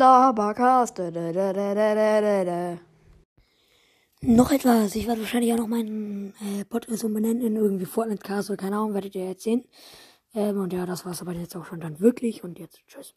Labercast. Noch etwas. Ich werde wahrscheinlich auch noch meinen äh, Podcast umbenennen in irgendwie Fortnite Cast oder keine Ahnung, werdet ihr jetzt sehen. Ähm, und ja, das war's aber jetzt auch schon dann wirklich. Und jetzt tschüss.